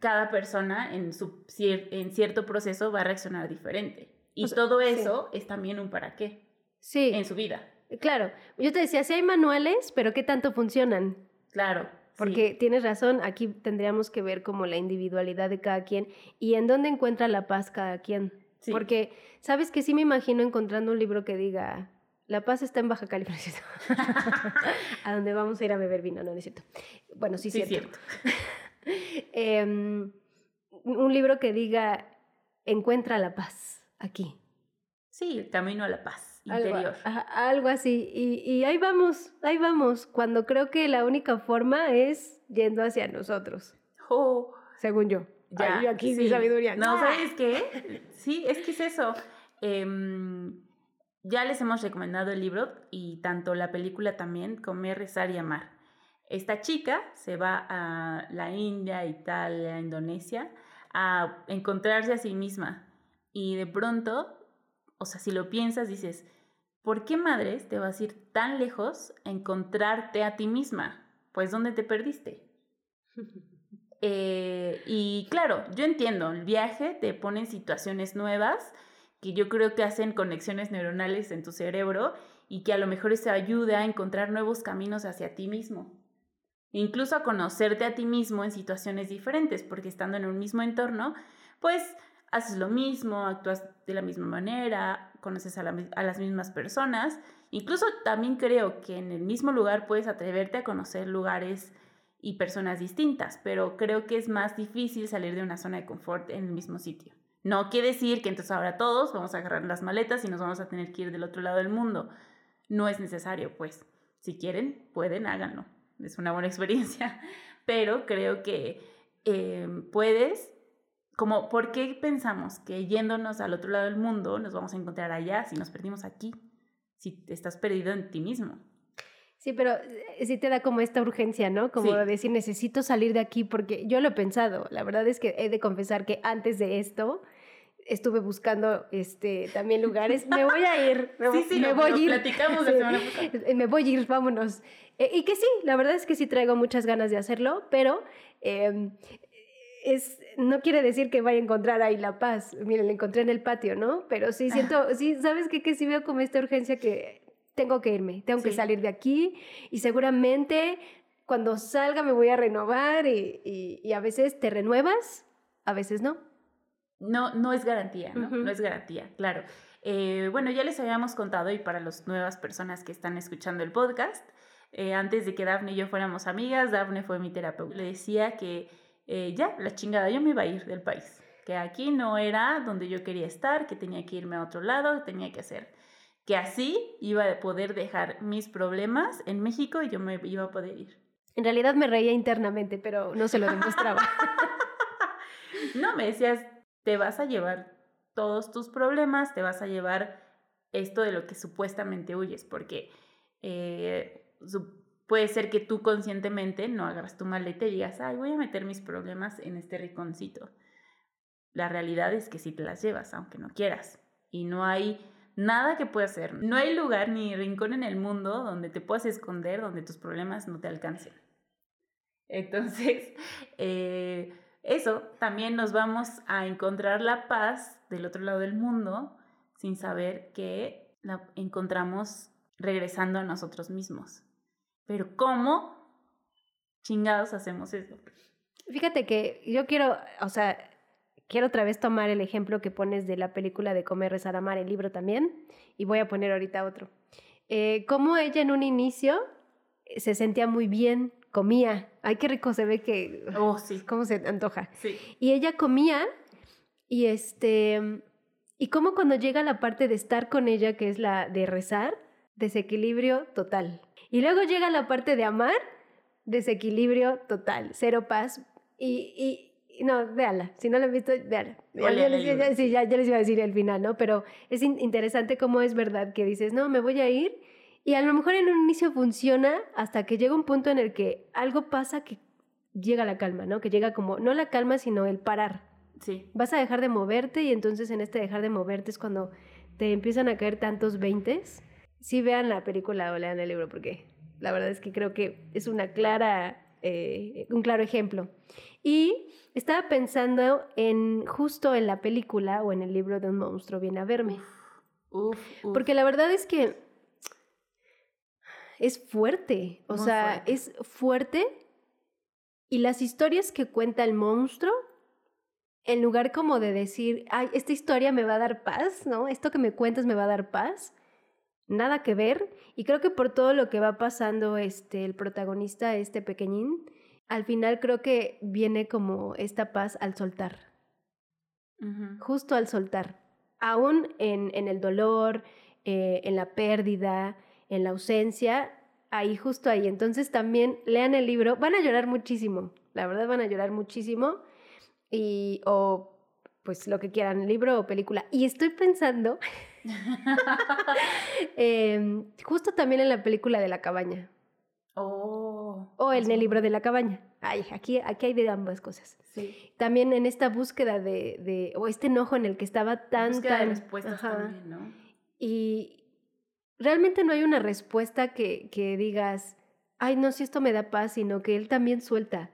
Cada persona en, su, en cierto proceso va a reaccionar diferente. Y O sea, todo sí. eso es también un para qué Sí, en su vida. claro. Yo te decía, sí hay manuales, pero ¿qué tanto funcionan? Claro. sí. Porque tienes razón, aquí tendríamos que ver como la individualidad de cada quien y en dónde encuentra la paz cada quien. Sí. Porque, ¿sabes que Sí me imagino encontrando un libro que diga, la paz está en Baja California. a donde vamos a ir a beber vino, no, no es cierto. Bueno, sí, Sí, cierto. cierto. Em, un libro que diga, encuentra la paz aquí. Sí, el camino a la paz Algo, interior. ajá, algo así. Y, y ahí vamos, ahí vamos. Cuando creo que la única forma es yendo hacia nosotros, Oh, según yo. ya. Ay, yo aquí sí, sí. sabiduría. No, ¡Ah! ¿sabes qué? Sí, es que es eso. Em, ya les hemos recomendado el libro y tanto la película también, Comer, Rezar y Amar. Esta chica se va a la India, Italia, Indonesia a encontrarse a sí misma. Y de pronto, o sea, si lo piensas, dices, ¿por qué madres te vas a ir tan lejos a encontrarte a ti misma? Pues, ¿dónde te perdiste? Eh, y claro, yo entiendo, el viaje te pone en situaciones nuevas que yo creo que hacen conexiones neuronales en tu cerebro y que a lo mejor eso ayuda a encontrar nuevos caminos hacia ti mismo. Incluso a conocerte a ti mismo en situaciones diferentes, porque estando en un mismo entorno, pues haces lo mismo, actúas de la misma manera, conoces a, a las mismas personas. Incluso también creo que en el mismo lugar puedes atreverte a conocer lugares y personas distintas, pero creo que es más difícil salir de una zona de confort en el mismo sitio. No quiere decir que entonces ahora todos vamos a agarrar las maletas y nos vamos a tener que ir del otro lado del mundo. No es necesario, pues. Si quieren, pueden, háganlo. Es una buena experiencia. Pero creo que eh, puedes, como, ¿por qué pensamos que yéndonos al otro lado del mundo nos vamos a encontrar allá si nos perdimos aquí? Si estás perdido en ti mismo. Sí, pero eh, sí te da como esta urgencia, ¿no? Como Sí. de decir, necesito salir de aquí porque yo lo he pensado. La verdad es que he de confesar que antes de esto estuve buscando este, también lugares. Me voy a ir. Me, Sí, sí, me lo- voy a ir. platicamos la semana pasada. Eh, Me voy a ir, vámonos. Eh, y que sí, la verdad es que sí traigo muchas ganas de hacerlo, pero eh, es, no quiere decir que vaya a encontrar ahí la paz. Miren, la encontré en el patio, ¿no? Pero sí siento, sí, ¿sabes qué? Que sí veo como esta urgencia que tengo que irme, tengo que salir de aquí y seguramente cuando salga me voy a renovar y, y- y a veces te renuevas, a veces no. No, no es garantía, ¿no? Es garantía, claro. Eh, bueno, ya les habíamos contado y para las nuevas personas que están escuchando el podcast, eh, antes de que Daphne y yo fuéramos amigas, Daphne fue mi terapeuta. Le decía que eh, ya, la chingada, yo me iba a ir del país, que aquí no era donde yo quería estar, que tenía que irme a otro lado, tenía que hacer. Que así iba a poder dejar mis problemas en México y yo me iba a poder ir. En realidad me reía internamente, pero no se lo demostraba. no, me decías, te vas a llevar todos tus problemas, te vas a llevar esto de lo que supuestamente huyes, porque eh, puede ser que tú conscientemente no hagas tu maleta y digas, ay, voy a meter mis problemas en este rinconcito. La realidad es que sí te las llevas, aunque no quieras. Y no hay nada que puedas hacer. No hay lugar ni rincón en el mundo donde te puedas esconder, donde tus problemas no te alcancen. Entonces, eh, eso también nos vamos a encontrar la paz del otro lado del mundo sin saber que la encontramos regresando a nosotros mismos. Pero ¿cómo chingados hacemos eso? Fíjate que yo quiero, o sea, quiero otra vez tomar el ejemplo que pones de la película de Comer, Rezar, Amar, el libro también, y voy a poner ahorita otro. Eh, cómo ella en un inicio se sentía muy bien, comía. Ay, qué rico se ve que... Oh, sí. Cómo se antoja. Sí. Y ella comía y este... Y cómo cuando llega la parte de estar con ella, que es la de rezar, desequilibrio total. Y luego llega la parte de amar, desequilibrio total, cero paz. Y, y no, véala, si no la han visto, véala. Ya, ya, les, sí, ya, ya, les iba a decir el final, ¿no? Pero es interesante cómo es verdad que dices, no, me voy a ir. Y a lo mejor en un inicio funciona hasta que llega un punto en el que algo pasa que llega la calma, ¿no? Que llega como, no la calma, sino el parar. Sí. Vas a dejar de moverte y entonces en este dejar de moverte es cuando te empiezan a caer tantos veintes sí vean la película o lean el libro, porque la verdad es que creo que es una clara, eh, un claro ejemplo. Y estaba pensando en justo en la película o en el libro de un monstruo viene a verme. Porque la verdad es que es fuerte, o sea, es fuerte y las historias que cuenta el monstruo, en lugar como de decir, ay, esta historia me va a dar paz, ¿no? Esto que me cuentas me va a dar paz, nada que ver. Y creo que por todo lo que va pasando este, el protagonista, este pequeñín, al final creo que viene como esta paz al soltar. Justo al soltar. Aún en, en el dolor, eh, en la pérdida, en la ausencia, ahí, justo ahí. Entonces también lean el libro, van a llorar muchísimo, la verdad van a llorar muchísimo. Y, o pues lo que quieran, libro o película. Y estoy pensando Em, justo también en la película de la cabaña. Oh. O en el libro de la cabaña. Ay, aquí, aquí hay de ambas cosas. Sí. También en esta búsqueda de, de o este enojo en el que estaba tan, tan... De respuestas también, ¿no? Y realmente no hay una respuesta que, que digas, ay, no, si esto me da paz, sino que él también suelta.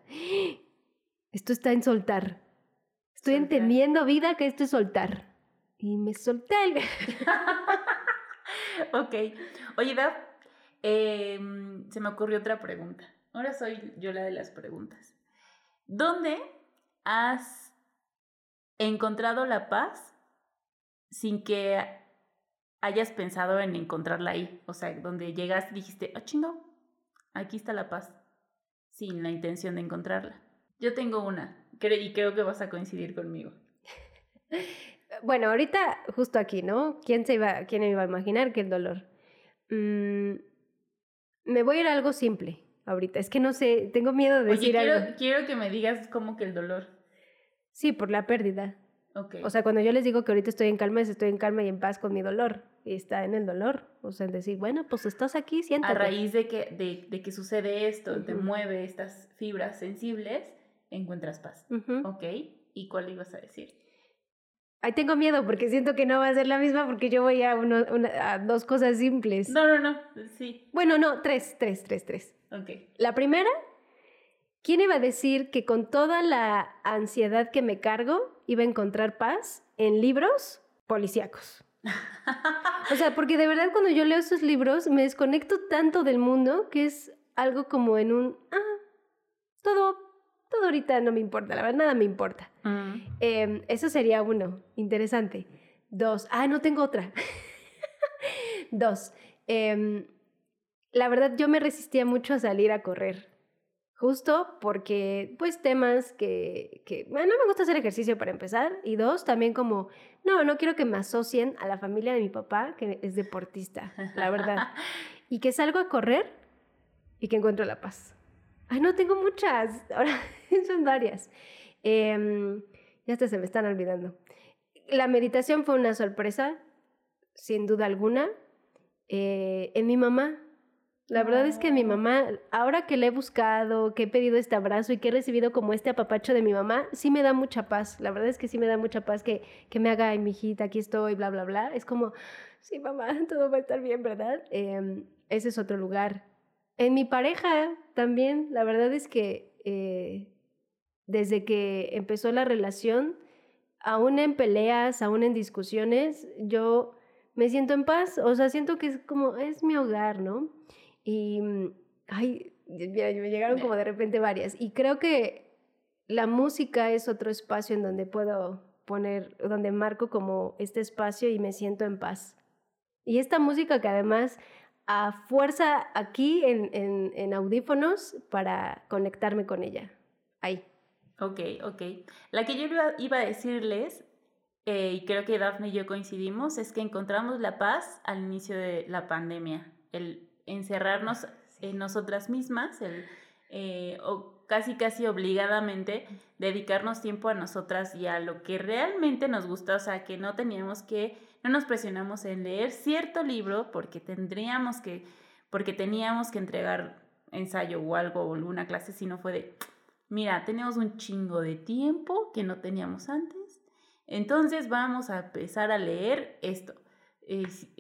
Esto está en soltar. Estoy entendiendo, vida, que esto es soltar. Y me solté. ok. Oye, Daf, em, se me ocurrió otra pregunta. Ahora soy yo la de las preguntas. ¿Dónde has encontrado la paz sin que hayas pensado en encontrarla ahí? O sea, donde llegaste y dijiste, ah, chingo, aquí está la paz, sin la intención de encontrarla. Yo tengo una, y creo que vas a coincidir conmigo. Bueno, ahorita justo aquí, ¿no? ¿Quién se iba, quién iba a imaginar que el dolor? Mm, me voy a ir a algo simple ahorita. Es que no sé, tengo miedo de decir quiero, algo. quiero que me digas cómo que el dolor. Sí, por la pérdida. Okay. O sea, cuando yo les digo que ahorita estoy en calma, es estoy en calma y en paz con mi dolor. Y está en el dolor. O sea, en decir, bueno, pues estás aquí, siéntate. A raíz de que, de, de que sucede esto, te mueve estas fibras sensibles, encuentras paz. Ok. ¿Y cuál ibas a decir? Ay, tengo miedo porque siento que no va a ser la misma porque yo voy a, uno, a dos cosas simples. No, no, no, sí. Bueno, no, tres, tres, tres, tres. Ok. La primera, ¿quién iba a decir que con toda la ansiedad que me cargo iba a encontrar paz en libros policíacos? o sea, porque de verdad cuando yo leo esos libros me desconecto tanto del mundo que es algo como en un, ah, todo todo ahorita no me importa, la verdad, nada me importa. Mm. Eh, eso sería uno, interesante. Dos, ah, no tengo otra. Dos, eh, la verdad yo me resistía mucho a salir a correr. Justo porque, pues, temas que, que, bueno, no me gusta hacer ejercicio para empezar. Y dos, también como, no, no quiero que me asocien a la familia de mi papá, que es deportista, la verdad. y que salgo a correr y que encuentro la paz. Ay, no, tengo muchas. Ahora son varias. Em, ya hasta se me están olvidando. La meditación fue una sorpresa, sin duda alguna. Eh, en mi mamá, la verdad es que mi mamá, ahora que le he buscado, que he pedido este abrazo y que he recibido como este apapacho de mi mamá, sí me da mucha paz. La verdad es que sí me da mucha paz que, que me haga, mi hijita, aquí estoy, bla, bla, bla. Es como, sí, mamá, todo va a estar bien, ¿verdad? Em, ese es otro lugar. En mi pareja también, la verdad es que eh, desde que empezó la relación, aún en peleas, aún en discusiones, yo me siento en paz. O sea, siento que es como, es mi hogar, ¿no? Y, mm, ay, mira, me llegaron como de repente varias. Y creo que la música es otro espacio en donde puedo poner, donde marco como este espacio y me siento en paz. Y esta música que además a fuerza aquí en, en, en audífonos para conectarme con ella. Ahí. Ok, ok. La que yo iba, a decirles, eh, y creo que Daphne y yo coincidimos, es que encontramos la paz al inicio de la pandemia. El encerrarnos en nosotras mismas, el, eh, o casi casi obligadamente dedicarnos tiempo a nosotras y a lo que realmente nos gusta, o sea, que no teníamos que, no nos presionamos en leer cierto libro porque tendríamos que, porque teníamos que entregar ensayo o algo o alguna clase, sino fue de, mira, tenemos un chingo de tiempo que no teníamos antes, entonces vamos a empezar a leer esto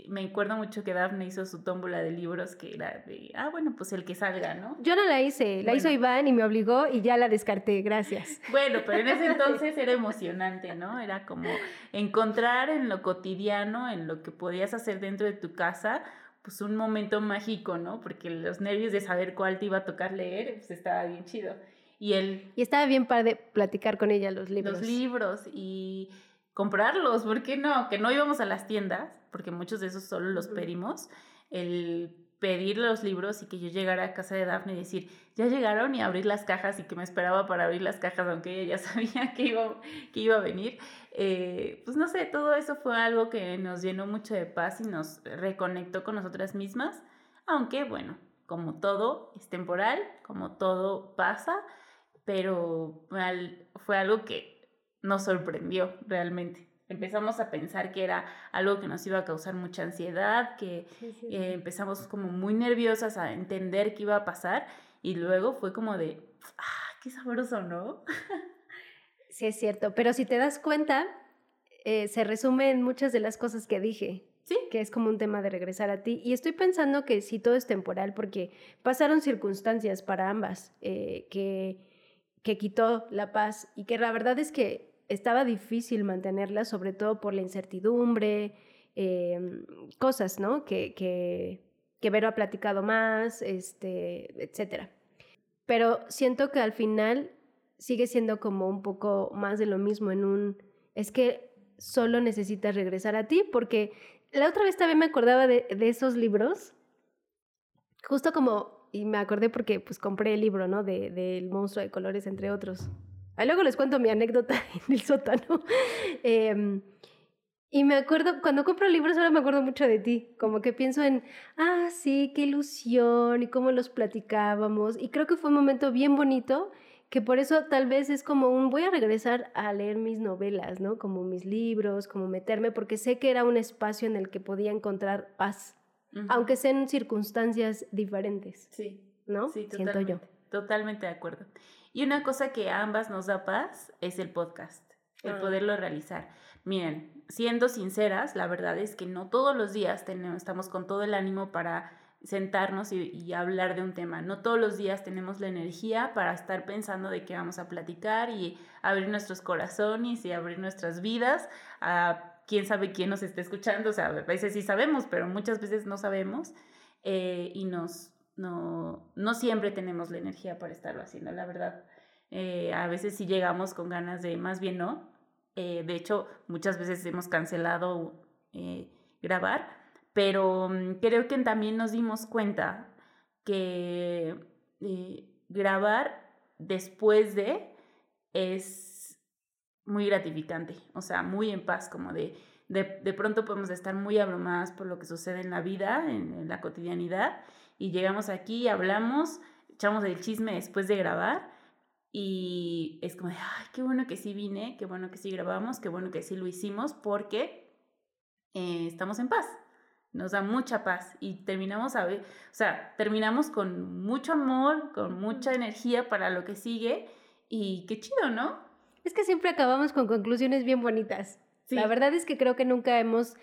me acuerdo mucho que Daphne hizo su tómbola de libros que era de, ah, bueno, pues el que salga, ¿no? Yo no la hice, la hizo Iván y me obligó y ya la descarté, gracias. Bueno, pero en ese entonces era emocionante, ¿no? Era como encontrar en lo cotidiano, en lo que podías hacer dentro de tu casa, pues un momento mágico, ¿no? Porque los nervios de saber cuál te iba a tocar leer, pues estaba bien chido. Y él... Y estaba bien para platicar con ella los libros. Los libros y comprarlos, ¿por qué no? Que no íbamos a las tiendas, porque muchos de esos solo los pedimos, el pedir los libros y que yo llegara a casa de Daphne y decir, ya llegaron y abrir las cajas y que me esperaba para abrir las cajas, aunque ella ya sabía que iba, que iba a venir. Eh, pues no sé, todo eso fue algo que nos llenó mucho de paz y nos reconectó con nosotras mismas, aunque bueno, como todo es temporal, como todo pasa, pero fue algo que nos sorprendió realmente. Empezamos a pensar que era algo que nos iba a causar mucha ansiedad, que eh, empezamos como muy nerviosas a entender qué iba a pasar y luego fue como de, ah, qué sabroso, ¿no? sí, es cierto, pero si te das cuenta, eh, se resume en muchas de las cosas que dije. Sí. Que es como un tema de regresar a ti. Y estoy pensando que sí todo es temporal porque pasaron circunstancias para ambas eh, que, que quitó la paz y que la verdad es que estaba difícil mantenerla, sobre todo por la incertidumbre, em, cosas, ¿no? Que, que, que Vero ha platicado más, este, etc. Pero siento que al final sigue siendo como un poco más de lo mismo en un... Es que solo necesitas regresar a ti, porque la otra vez también me acordaba de, de esos libros, justo como, y me acordé porque pues compré el libro, ¿no? De, del monstruo de colores, entre otros. Ahí luego les cuento mi anécdota en el sótano. Em, y me acuerdo, cuando compro libros ahora me acuerdo mucho de ti, como que pienso en, ah, sí, qué ilusión y cómo los platicábamos. Y creo que fue un momento bien bonito, que por eso tal vez es como un, voy a regresar a leer mis novelas, ¿no? Como mis libros, como meterme, porque sé que era un espacio en el que podía encontrar paz, aunque sean circunstancias diferentes. Sí. ¿No? Sí, Siento yo. Totalmente de acuerdo. Y una cosa que a ambas nos da paz es el podcast, el ah. poderlo realizar. Miren, siendo sinceras, la verdad es que no todos los días tenemos, estamos con todo el ánimo para sentarnos y, hablar de un tema. No todos los días tenemos la energía para estar pensando de qué vamos a platicar y abrir nuestros corazones y abrir nuestras vidas a quién sabe quién nos está escuchando. O sea, a veces sí sabemos, pero muchas veces no sabemos eh, y nos, no, no siempre tenemos la energía para estarlo haciendo, la verdad. Eh, a veces sí llegamos con ganas de más bien no. Eh, de hecho, muchas veces hemos cancelado grabar, pero mm, creo que también nos dimos cuenta que grabar después de es muy gratificante, o sea, muy en paz, como de, de, de pronto podemos estar muy abrumadas por lo que sucede en la vida, en, en la cotidianidad, y llegamos aquí, hablamos, echamos el chisme después de grabar y es como de, ay, qué bueno que sí vine, qué bueno que sí grabamos, qué bueno que sí lo hicimos porque eh, estamos en paz. Nos da mucha paz y terminamos a ver, o sea, terminamos con mucho amor, con mucha energía para lo que sigue y qué chido, ¿no? Es que siempre acabamos con conclusiones bien bonitas. La verdad es que creo que nunca hemos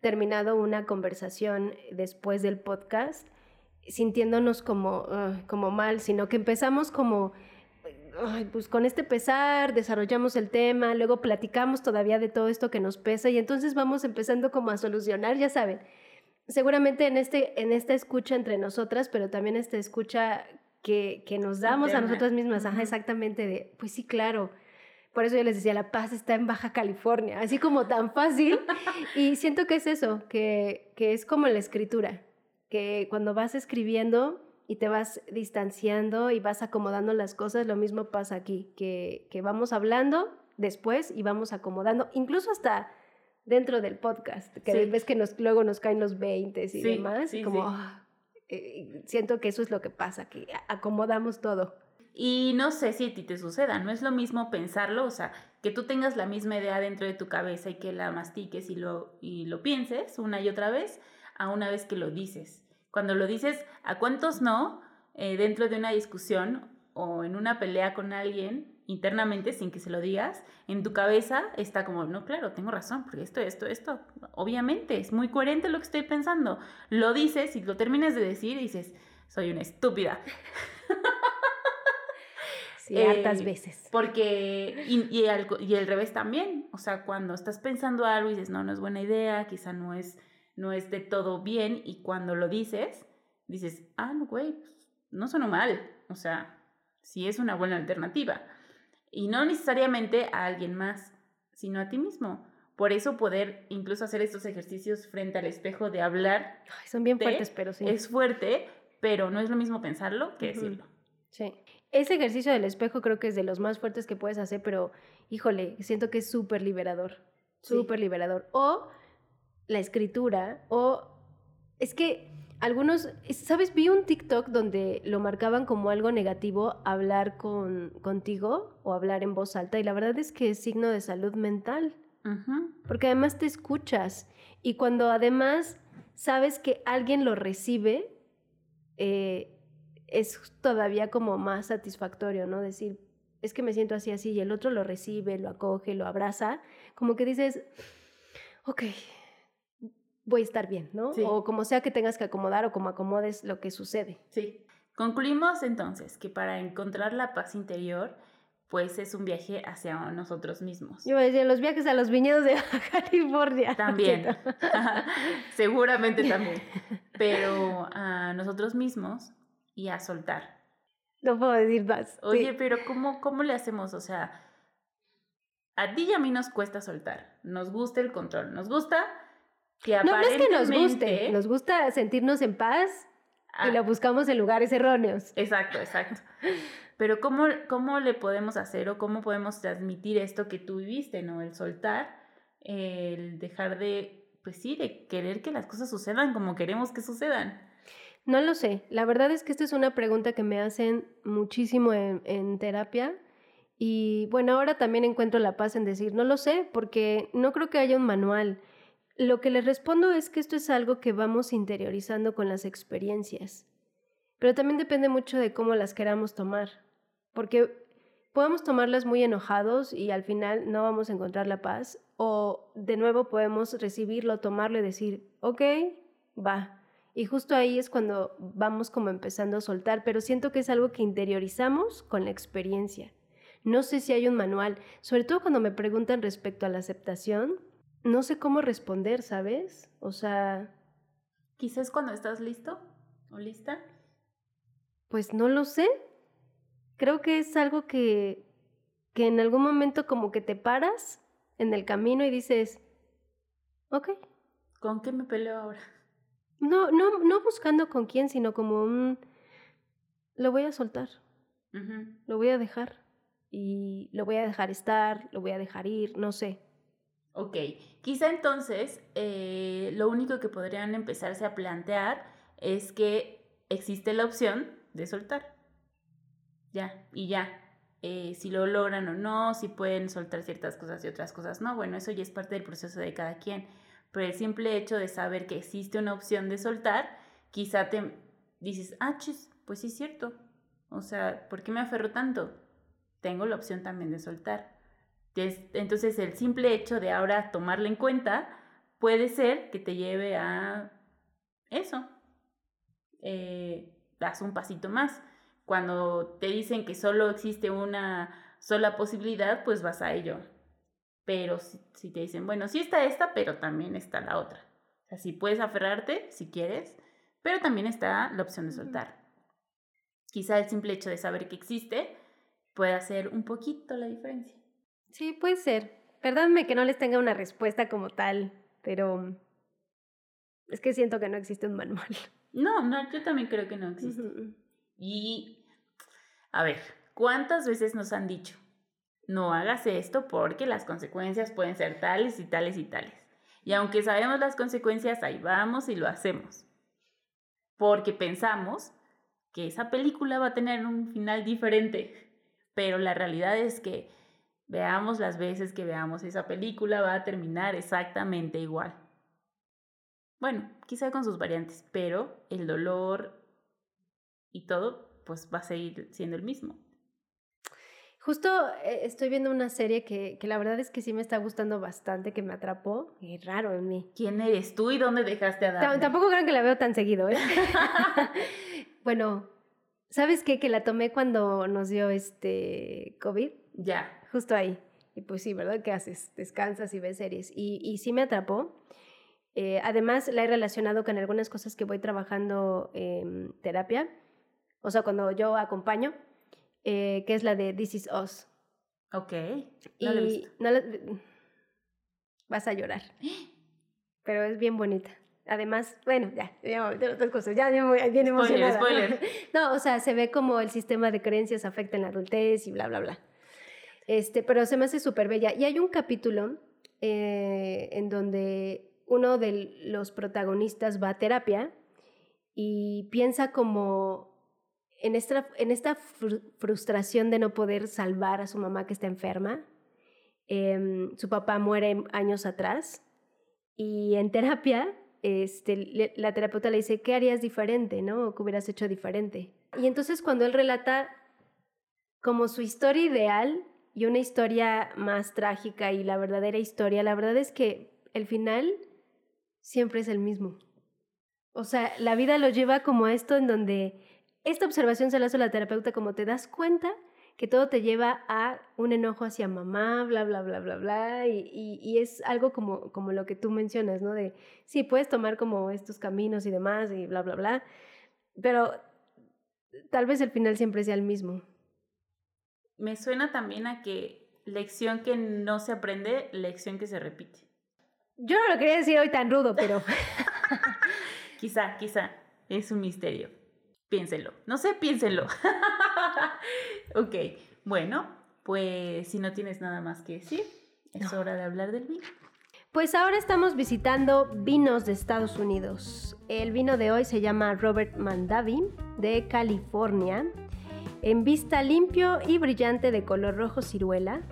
terminado una conversación después del podcast sintiéndonos como, uh, como mal, sino que empezamos como ay, pues con este pesar desarrollamos el tema, luego platicamos todavía de todo esto que nos pesa y entonces vamos empezando como a solucionar, ya saben. Seguramente en, este, en esta escucha entre nosotras, pero también esta escucha que, que nos damos a nosotras mismas, ajá, exactamente, de, pues sí, claro. Por eso yo les decía, la paz está en Baja California, así como tan fácil. y siento que es eso, que, que es como la escritura, que cuando vas escribiendo, y te vas distanciando y vas acomodando las cosas, lo mismo pasa aquí, que, que vamos hablando después y vamos acomodando, incluso hasta dentro del podcast, que ves que nos, luego nos caen los 20 y demás, como ah, eh, siento que eso es lo que pasa, que acomodamos todo. Y no sé si a ti te suceda, no es lo mismo pensarlo, o sea, que tú tengas la misma idea dentro de tu cabeza y que la mastiques y lo, y lo pienses una y otra vez, a una vez que lo dices. Cuando lo dices, ¿a cuántos no? Eh, dentro de una discusión o en una pelea con alguien internamente sin que se lo digas, en tu cabeza está como, no, claro, tengo razón, porque esto, esto, esto, obviamente, es muy coherente lo que estoy pensando. Lo dices y lo terminas de decir y dices, soy una estúpida. Sí, hartas eh, veces. Porque, y, y, el, y el revés también, o sea, cuando estás pensando algo y dices, no, no es buena idea, quizá no es no es de todo bien y cuando lo dices, dices, ah, no, güey, pues, no suena mal. O sea, sí es una buena alternativa. Y no necesariamente a alguien más, sino a ti mismo. Por eso poder incluso hacer estos ejercicios frente al espejo de hablar. son bien fuertes, pero sí. Es fuerte, pero no es lo mismo pensarlo que decirlo. Sí. Ese ejercicio del espejo creo que es de los más fuertes que puedes hacer, pero híjole, siento que es súper liberador. Súper liberador. O la escritura o es que algunos, ¿sabes? Vi un TikTok donde lo marcaban como algo negativo hablar con, contigo o hablar en voz alta y la verdad es que es signo de salud mental. Porque además te escuchas y cuando además sabes que alguien lo recibe, eh, es todavía como más satisfactorio, ¿no? Decir, es que me siento así, así, y el otro lo recibe, lo acoge, lo abraza, como que dices, ok, voy a estar bien, ¿no? O como sea que tengas que acomodar o como acomodes lo que sucede. Sí. Concluimos entonces que para encontrar la paz interior, pues es un viaje hacia nosotros mismos. Yo decía, los viajes a los viñedos de California. También. Seguramente también. Pero a nosotros mismos y a soltar. No puedo decir más. Oye, pero ¿cómo, ¿cómo le hacemos? O sea, a ti y a mí nos cuesta soltar. Nos gusta el control. Nos gusta no, no es que nos guste, nos gusta sentirnos en paz y ah. lo buscamos en lugares erróneos. Exacto, exacto. Pero ¿cómo, ¿cómo le podemos hacer o cómo podemos transmitir esto que tú viviste, ¿no? El soltar, el dejar de, pues sí, de querer que las cosas sucedan como queremos que sucedan. No lo sé. La verdad es que esta es una pregunta que me hacen muchísimo en, terapia. Y bueno, ahora también encuentro la paz en decir, no lo sé, porque no creo que haya un manual. Lo que les respondo es que esto es algo que vamos interiorizando con las experiencias, pero también depende mucho de cómo las queramos tomar, porque podemos tomarlas muy enojados y al final no vamos a encontrar la paz, o de nuevo podemos recibirlo, tomarlo y decir, ok, va. Y justo ahí es cuando vamos como empezando a soltar, pero siento que es algo que interiorizamos con la experiencia. No sé si hay un manual, sobre todo cuando me preguntan respecto a la aceptación, no sé cómo responder, ¿sabes? O sea... Quizás cuando estás listo o lista. Pues no lo sé. Creo que es algo que, que en algún momento como que te paras en el camino y dices, ok. ¿Con qué me peleo ahora? No, no, no buscando con quién, sino como un, lo voy a soltar, lo voy a dejar y lo voy a dejar estar, lo voy a dejar ir, no sé. Ok, quizá entonces eh, lo único que podrían empezarse a plantear es que existe la opción de soltar. Ya, y ya. Eh, si lo logran o no, si pueden soltar ciertas cosas y otras cosas no, bueno, eso ya es parte del proceso de cada quien. Pero el simple hecho de saber que existe una opción de soltar, quizá te dices, ah, chis, pues sí es cierto. O sea, ¿por qué me aferro tanto? Tengo la opción también de soltar. Entonces- el simple hecho de ahora tomarla en cuenta puede ser que te lleve a eso. Eh, das un pasito más. Cuando te dicen que solo existe una sola posibilidad, pues vas a ello. Pero si, si te dicen, bueno, sí está esta, pero también está la otra. O sea, sí puedes aferrarte si quieres, pero también está la opción de soltar. Quizá el simple hecho de saber que existe puede hacer un poquito la diferencia. Sí, puede ser. Perdónme que no les tenga una respuesta como tal, pero es que siento que no existe un manual. No, no, yo también creo que no existe. Y, a ver, ¿cuántas veces nos han dicho? No hagas esto porque las consecuencias pueden ser tales y tales y tales. Y aunque sabemos las consecuencias, ahí vamos y lo hacemos. Porque pensamos que esa película va a tener un final diferente. Pero la realidad es que veamos las veces que veamos esa película, va a terminar exactamente igual. Bueno, quizá con sus variantes, pero el dolor y todo, pues va a seguir siendo el mismo. Justo eh, estoy viendo una serie que, que la verdad es que sí me está gustando bastante, que me atrapó. Y raro en mí. ¿Quién eres tú y dónde dejaste a Daphne? Tampoco crean que la veo tan seguido, ¿eh? bueno, ¿sabes qué? Que la tomé cuando nos dio este COVID, Ya. justo ahí. Y pues sí, ¿verdad? ¿Qué haces? Descansas y ves series. Y, y sí me atrapó. Eh, además, la he relacionado con algunas cosas que voy trabajando en terapia. O sea, cuando yo acompaño, eh, que es la de This Is Us. Ok. Y No lo he visto. no la- vas a llorar. Pero es bien bonita. Además, bueno, ya, ya otras cosas, ya, ya bien Spoiler, emocionada. spoiler. No, o sea, se ve como el sistema de creencias afecta en la adultez y bla, bla, bla. Este, pero se me hace súper bella. Y hay un capítulo eh, en donde uno de los protagonistas va a terapia y piensa como en esta, en esta fru- frustración de no poder salvar a su mamá que está enferma. Em, su papá muere años atrás y en terapia este, la terapeuta le dice, ¿qué harías diferente? ¿no? ¿O ¿Qué hubieras hecho diferente? Y entonces cuando él relata como su historia ideal y una historia más trágica y la verdadera historia, la verdad es que el final siempre es el mismo. O sea, la vida lo lleva como a esto en donde esta observación se la hace la terapeuta como te das cuenta que todo te lleva a un enojo hacia mamá, bla, bla, bla, bla, bla, y, y- y es algo como, como lo que tú mencionas, ¿no? De, sí, puedes tomar como estos caminos y demás, y bla, bla, bla, pero tal vez el final siempre sea el mismo. Me suena también a que lección que no se aprende, lección que se repite. Yo no lo quería decir hoy tan rudo, pero Quizá, quizá. Es un misterio. Piénselo. No sé, piénselo. ok. Bueno, pues si no tienes nada más que decir, es hora de hablar del vino. Pues ahora estamos visitando vinos de Estados Unidos. El vino de hoy se llama Robert Mandavi de California, en vista limpio y brillante de color rojo ciruela,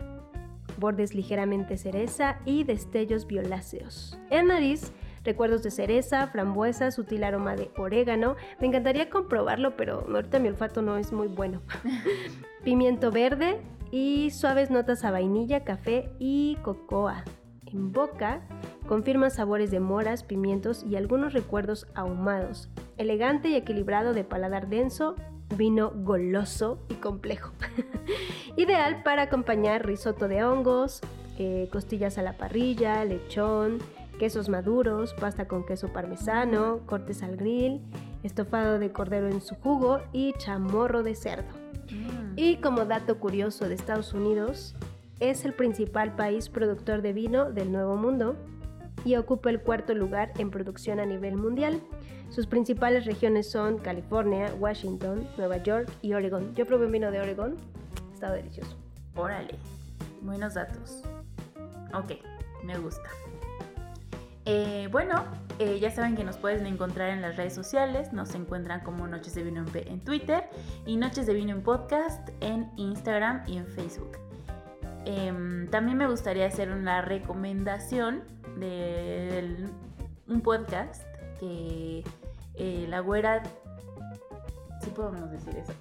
bordes ligeramente cereza y destellos violáceos. En nariz, recuerdos de cereza, frambuesa, sutil aroma de orégano. Me encantaría comprobarlo, pero ahorita mi olfato no es muy bueno. Pimiento verde y suaves notas a vainilla, café y cocoa. En boca, confirma sabores de moras, pimientos y algunos recuerdos ahumados. Elegante y equilibrado de paladar denso, vino goloso y complejo. Ideal para acompañar risotto de hongos, eh, costillas a la parrilla, lechón, quesos maduros, pasta con queso parmesano, cortes al grill, estofado de cordero en su jugo y chamorro de cerdo. Y como dato curioso de Estados Unidos, es el principal país productor de vino del Nuevo Mundo y ocupa el cuarto lugar en producción a nivel mundial. Sus principales regiones son California, Washington, Nueva York y Oregon. Yo probé un vino de Oregon, estaba delicioso. Órale, buenos datos. Ok, me gusta. Eh, bueno, eh, ya saben que nos pueden encontrar en las redes sociales. Nos encuentran como Noches de Vino en, en Twitter y Noches de Vino en Podcast en Instagram y en Facebook. Em, también me gustaría hacer una recomendación de un podcast que eh, la güera... Sí podemos decir eso.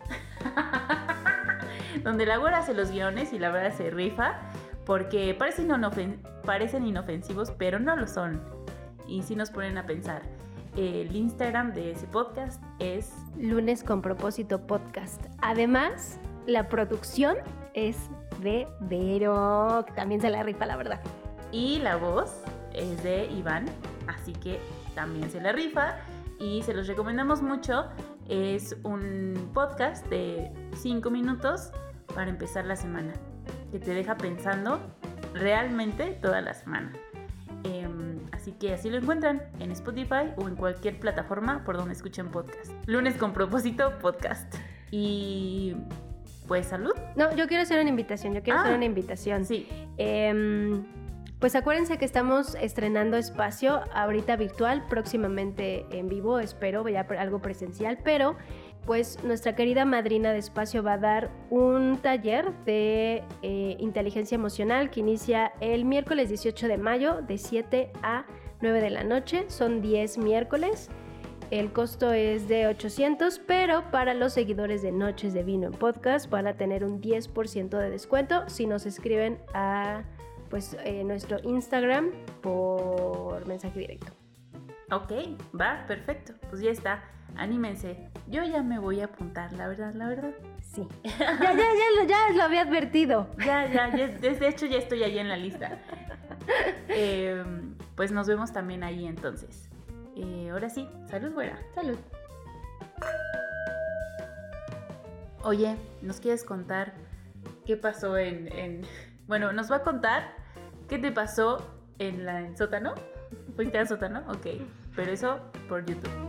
Donde la güera hace los guiones y la verdad se rifa porque parecen, inofen- parecen inofensivos, pero no lo son. Y sí nos ponen a pensar. El Instagram de ese podcast es Lunes con propósito podcast. Además, la producción es de Vero, que también se la rifa, la verdad. y la voz es de Iván, así que también se la rifa y se los recomendamos mucho. Es un podcast de 5 minutos para empezar la semana, que te deja pensando realmente toda la semana. Em, así que así lo encuentran en Spotify o en cualquier plataforma por donde escuchen podcast. Lunes con propósito podcast. Y pues salud. No, yo quiero hacer una invitación, yo quiero Ah, hacer una invitación. Sí. Em, pues acuérdense que estamos estrenando espacio ahorita virtual, próximamente en vivo, espero, ya algo presencial, pero pues nuestra querida madrina de espacio va a dar un taller de eh, inteligencia emocional que inicia el miércoles 18 de mayo de 7 a 9 de la noche, son 10 miércoles. El costo es de 800, pero para los seguidores de Noches de Vino en Podcast van a tener un 10% de descuento si nos escriben a pues, eh, nuestro Instagram por mensaje directo. Ok, va, perfecto. Pues ya está. Anímense. Yo ya me voy a apuntar, la verdad, la verdad. Sí. Ya, ya, ya, lo, ya lo había advertido. Ya, ya, ya, de hecho ya estoy ahí en la lista. Eh, pues nos vemos también ahí entonces. Eh, ahora sí, salud, güera. Salud. Oye, ¿nos quieres contar qué pasó en, en- Bueno, nos va a contar qué te pasó en la en sótano. ¿Fuiste al sótano? Ok, pero eso por YouTube.